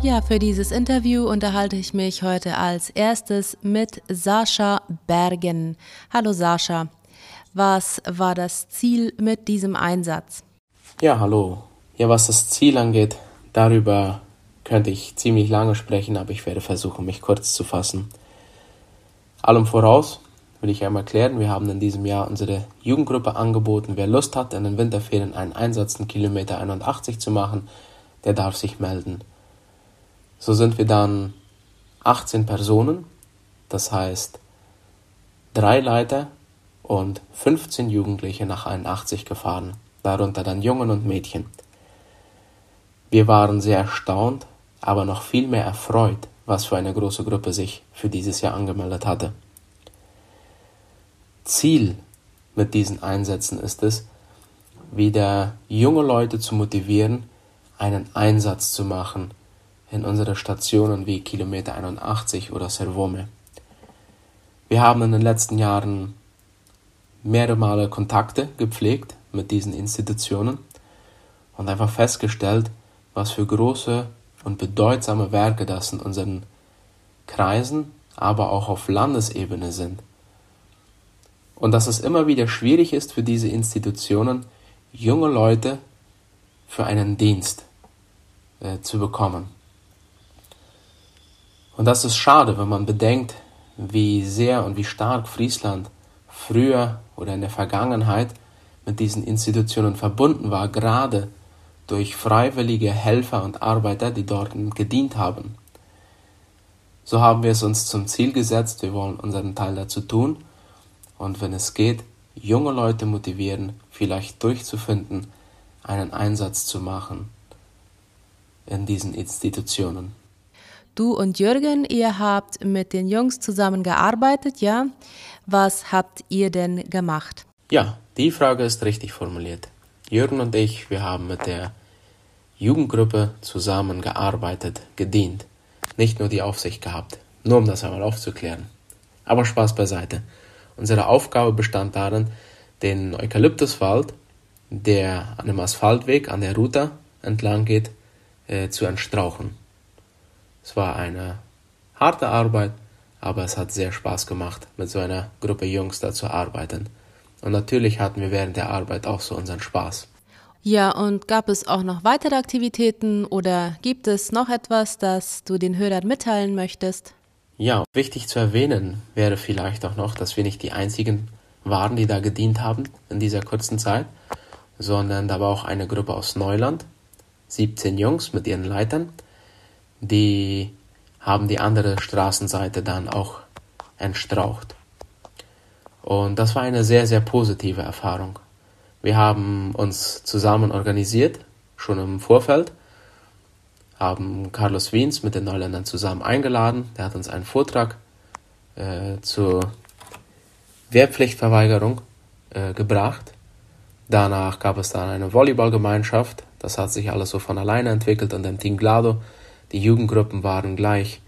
Ja, für dieses Interview unterhalte ich mich heute als erstes mit Sascha Bergen. Hallo Sascha, was war das Ziel mit diesem Einsatz? Ja, hallo. Ja, was das Ziel angeht, darüber könnte ich ziemlich lange sprechen, aber ich werde versuchen, mich kurz zu fassen. Allem voraus will ich einmal klären, wir haben in diesem Jahr unsere Jugendgruppe angeboten. Wer Lust hat, in den Winterferien einen Einsatz in Kilometer 81 zu machen, der darf sich melden. So sind wir dann 18 Personen, das heißt drei Leiter und 15 Jugendliche nach 81 gefahren, darunter dann Jungen und Mädchen. Wir waren sehr erstaunt, aber noch viel mehr erfreut, was für eine große Gruppe sich für dieses Jahr angemeldet hatte. Ziel mit diesen Einsätzen ist es, wieder junge Leute zu motivieren, einen Einsatz zu machen in unsere Stationen wie Kilometer 81 oder Servome. Wir haben in den letzten Jahren mehrere Male Kontakte gepflegt mit diesen Institutionen und einfach festgestellt, was für große und bedeutsame Werke das in unseren Kreisen, aber auch auf Landesebene sind. Und dass es immer wieder schwierig ist für diese Institutionen, junge Leute für einen Dienst äh, zu bekommen. Und das ist schade, wenn man bedenkt, wie sehr und wie stark Friesland früher oder in der Vergangenheit mit diesen Institutionen verbunden war, gerade durch freiwillige Helfer und Arbeiter, die dort gedient haben. So haben wir es uns zum Ziel gesetzt, wir wollen unseren Teil dazu tun und wenn es geht, junge Leute motivieren, vielleicht durchzufinden, einen Einsatz zu machen in diesen Institutionen. Du und Jürgen, ihr habt mit den Jungs zusammengearbeitet, ja? Was habt ihr denn gemacht? Ja, die Frage ist richtig formuliert. Jürgen und ich, wir haben mit der Jugendgruppe zusammengearbeitet, gedient. Nicht nur die Aufsicht gehabt. Nur um das einmal aufzuklären. Aber Spaß beiseite. Unsere Aufgabe bestand darin, den Eukalyptuswald, der an dem Asphaltweg an der Route entlang geht, äh, zu entstrauchen. Es war eine harte Arbeit, aber es hat sehr Spaß gemacht, mit so einer Gruppe Jungs da zu arbeiten. Und natürlich hatten wir während der Arbeit auch so unseren Spaß. Ja, und gab es auch noch weitere Aktivitäten oder gibt es noch etwas, das du den Hörern mitteilen möchtest? Ja, wichtig zu erwähnen wäre vielleicht auch noch, dass wir nicht die einzigen waren, die da gedient haben in dieser kurzen Zeit, sondern da war auch eine Gruppe aus Neuland, 17 Jungs mit ihren Leitern, die haben die andere Straßenseite dann auch entstraucht. Und das war eine sehr, sehr positive Erfahrung. Wir haben uns zusammen organisiert, schon im Vorfeld, haben Carlos Wiens mit den Neuländern zusammen eingeladen. Der hat uns einen Vortrag äh, zur Wehrpflichtverweigerung äh, gebracht. Danach gab es dann eine Volleyballgemeinschaft. Das hat sich alles so von alleine entwickelt und im Team Glado die Jugendgruppen waren gleich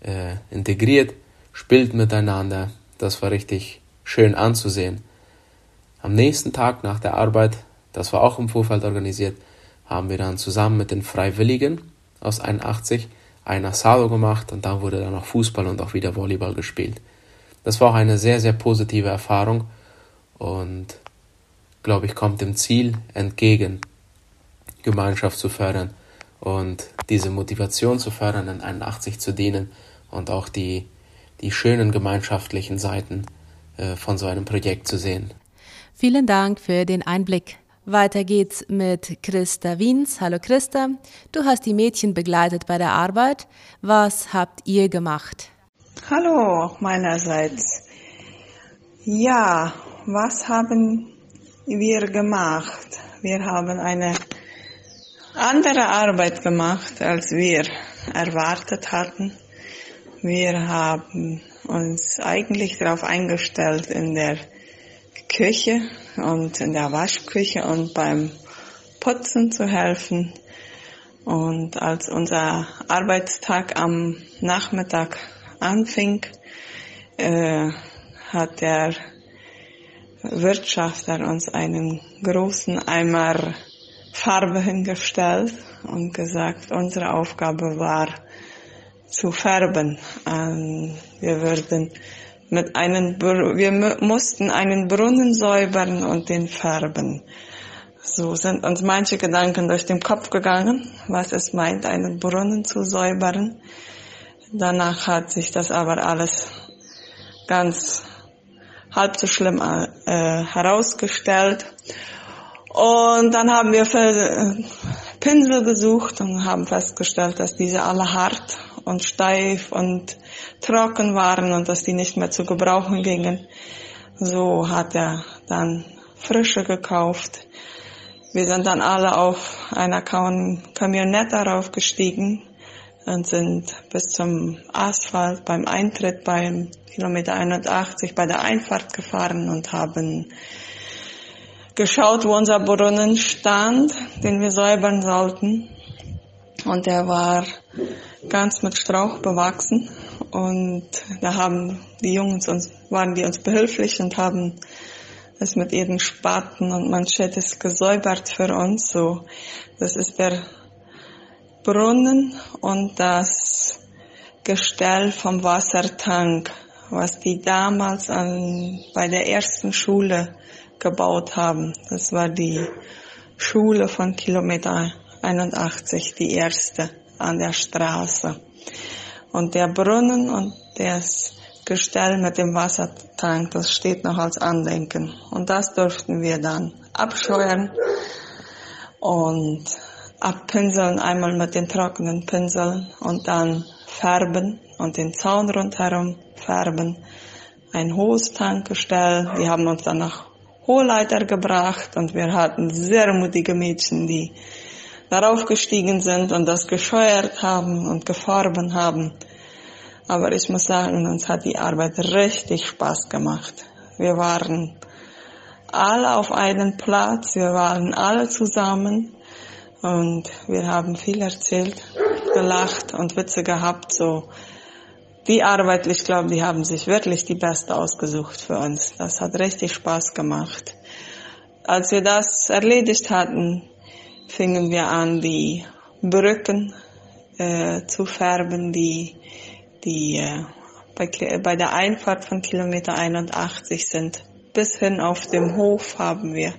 äh, integriert, spielten miteinander. Das war richtig schön anzusehen. Am nächsten Tag nach der Arbeit, das war auch im Vorfeld organisiert, haben wir dann zusammen mit den Freiwilligen aus 81 ein Asado gemacht und dann wurde dann auch Fußball und auch wieder Volleyball gespielt. Das war auch eine sehr, sehr positive Erfahrung und glaube ich, kommt dem Ziel entgegen, Gemeinschaft zu fördern und diese Motivation zu fördern, in 81 zu dienen und auch die, die schönen gemeinschaftlichen Seiten äh, von so einem Projekt zu sehen. Vielen Dank für den Einblick. Weiter geht's mit Christa Wiens. Hallo Christa, du hast die Mädchen begleitet bei der Arbeit. Was habt ihr gemacht? Hallo meinerseits. Ja, was haben wir gemacht? Wir haben eine andere Arbeit gemacht, als wir erwartet hatten. Wir haben uns eigentlich darauf eingestellt, in der Küche und in der Waschküche und beim Putzen zu helfen. Und als unser Arbeitstag am Nachmittag anfing, äh, hat der Wirtschafter uns einen großen Eimer Farbe hingestellt und gesagt, unsere Aufgabe war zu färben. Ähm, wir würden mit einem, wir mussten einen Brunnen säubern und den färben. So sind uns manche Gedanken durch den Kopf gegangen, was es meint, einen Brunnen zu säubern. Danach hat sich das aber alles ganz halb so schlimm äh, herausgestellt. Und dann haben wir äh, Pinsel gesucht und haben festgestellt, dass diese alle hart und steif und trocken waren und dass die nicht mehr zu gebrauchen gingen. So hat er dann frische gekauft. Wir sind dann alle auf einer Kamionette raufgestiegen und sind bis zum Asphalt beim Eintritt beim Kilometer 81 bei der Einfahrt gefahren und haben geschaut, wo unser Brunnen stand, den wir säubern sollten. Und der war ganz mit Strauch bewachsen. Und da haben die Jungs uns, waren die uns behilflich und haben es mit ihren Spaten und Manschettes gesäubert für uns. So, das ist der Brunnen und das Gestell vom Wassertank, was die damals an, bei der ersten Schule gebaut haben. Das war die Schule von Kilometer 81, die erste an der Straße. Und der Brunnen und das Gestell mit dem Wassertank, das steht noch als Andenken. Und das durften wir dann abscheuern und abpinseln, einmal mit den trockenen Pinseln und dann färben und den Zaun rundherum färben. Ein hohes Tankgestell. Wir haben uns dann nach Hohleiter gebracht und wir hatten sehr mutige Mädchen, die darauf gestiegen sind und das gescheuert haben und gefarben haben. Aber ich muss sagen, uns hat die Arbeit richtig Spaß gemacht. Wir waren alle auf einem Platz, wir waren alle zusammen und wir haben viel erzählt, gelacht und Witze gehabt, so die Arbeit, ich glaube, die haben sich wirklich die beste ausgesucht für uns. Das hat richtig Spaß gemacht. Als wir das erledigt hatten, fingen wir an, die Brücken äh, zu färben, die, die äh, bei, bei der Einfahrt von Kilometer 81 sind. Bis hin auf dem Hof haben wir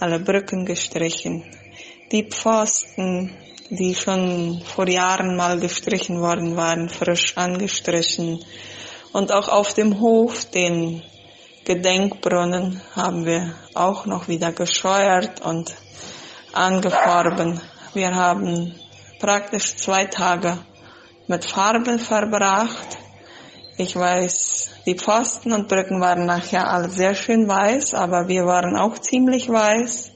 alle Brücken gestrichen. Die Pfosten die schon vor Jahren mal gestrichen worden waren, frisch angestrichen. Und auch auf dem Hof, den Gedenkbrunnen, haben wir auch noch wieder gescheuert und angefarben. Wir haben praktisch zwei Tage mit Farbe verbracht. Ich weiß, die Pfosten und Brücken waren nachher alle sehr schön weiß, aber wir waren auch ziemlich weiß.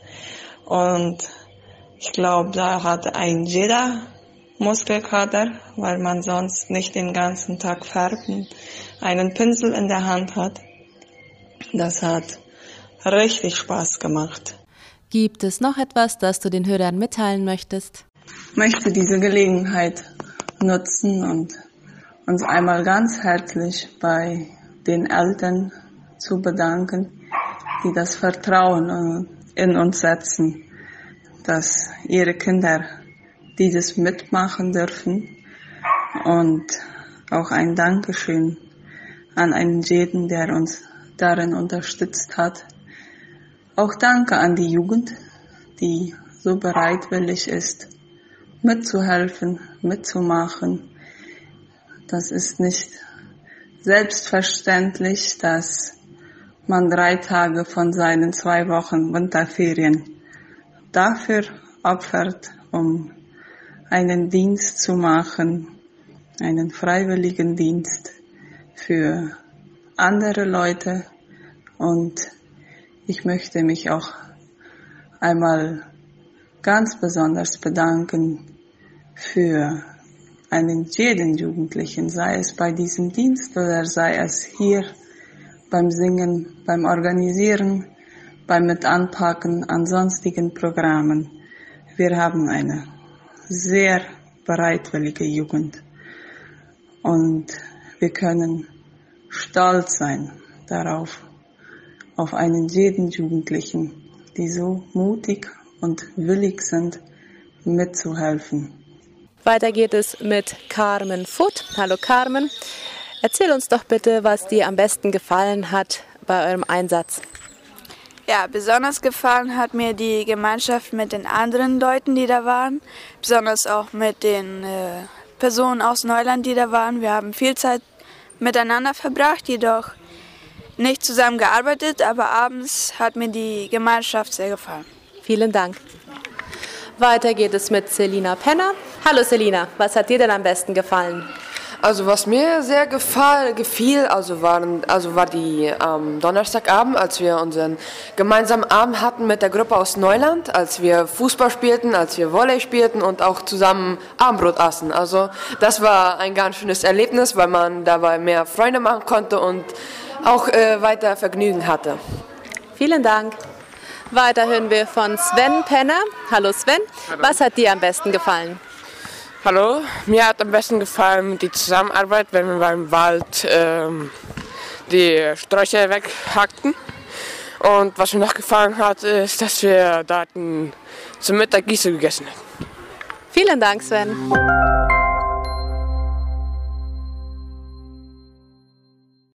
Und ich glaube, da hat ein jeder Muskelkater, weil man sonst nicht den ganzen Tag färben, einen Pinsel in der Hand hat. Das hat richtig Spaß gemacht. Gibt es noch etwas, das du den Hörern mitteilen möchtest? Ich möchte diese Gelegenheit nutzen und uns einmal ganz herzlich bei den Eltern zu bedanken, die das Vertrauen in uns setzen dass ihre Kinder dieses mitmachen dürfen und auch ein Dankeschön an einen jeden, der uns darin unterstützt hat. Auch danke an die Jugend, die so bereitwillig ist, mitzuhelfen, mitzumachen. Das ist nicht selbstverständlich, dass man drei Tage von seinen zwei Wochen Winterferien dafür opfert, um einen Dienst zu machen, einen freiwilligen Dienst für andere Leute. Und ich möchte mich auch einmal ganz besonders bedanken für einen jeden Jugendlichen, sei es bei diesem Dienst oder sei es hier beim Singen, beim Organisieren beim Mitanpacken an sonstigen Programmen. Wir haben eine sehr bereitwillige Jugend und wir können stolz sein darauf, auf einen jeden Jugendlichen, die so mutig und willig sind, mitzuhelfen. Weiter geht es mit Carmen Foot. Hallo Carmen. Erzähl uns doch bitte, was dir am besten gefallen hat bei eurem Einsatz. Ja, besonders gefallen hat mir die Gemeinschaft mit den anderen Leuten, die da waren. Besonders auch mit den äh, Personen aus Neuland, die da waren. Wir haben viel Zeit miteinander verbracht, jedoch nicht zusammen gearbeitet, aber abends hat mir die Gemeinschaft sehr gefallen. Vielen Dank. Weiter geht es mit Selina Penner. Hallo Selina, was hat dir denn am besten gefallen? Also was mir sehr gefall, gefiel, also, waren, also war die ähm, Donnerstagabend, als wir unseren gemeinsamen Abend hatten mit der Gruppe aus Neuland, als wir Fußball spielten, als wir Volley spielten und auch zusammen Abendbrot aßen. Also das war ein ganz schönes Erlebnis, weil man dabei mehr Freunde machen konnte und auch äh, weiter Vergnügen hatte. Vielen Dank. Weiter hören wir von Sven Penner. Hallo Sven, Hallo. was hat dir am besten gefallen? Hallo, mir hat am besten gefallen die Zusammenarbeit, wenn wir beim Wald ähm, die Sträucher weghackten. Und was mir noch gefallen hat, ist, dass wir da zum Mittag Gieße gegessen haben. Vielen Dank, Sven.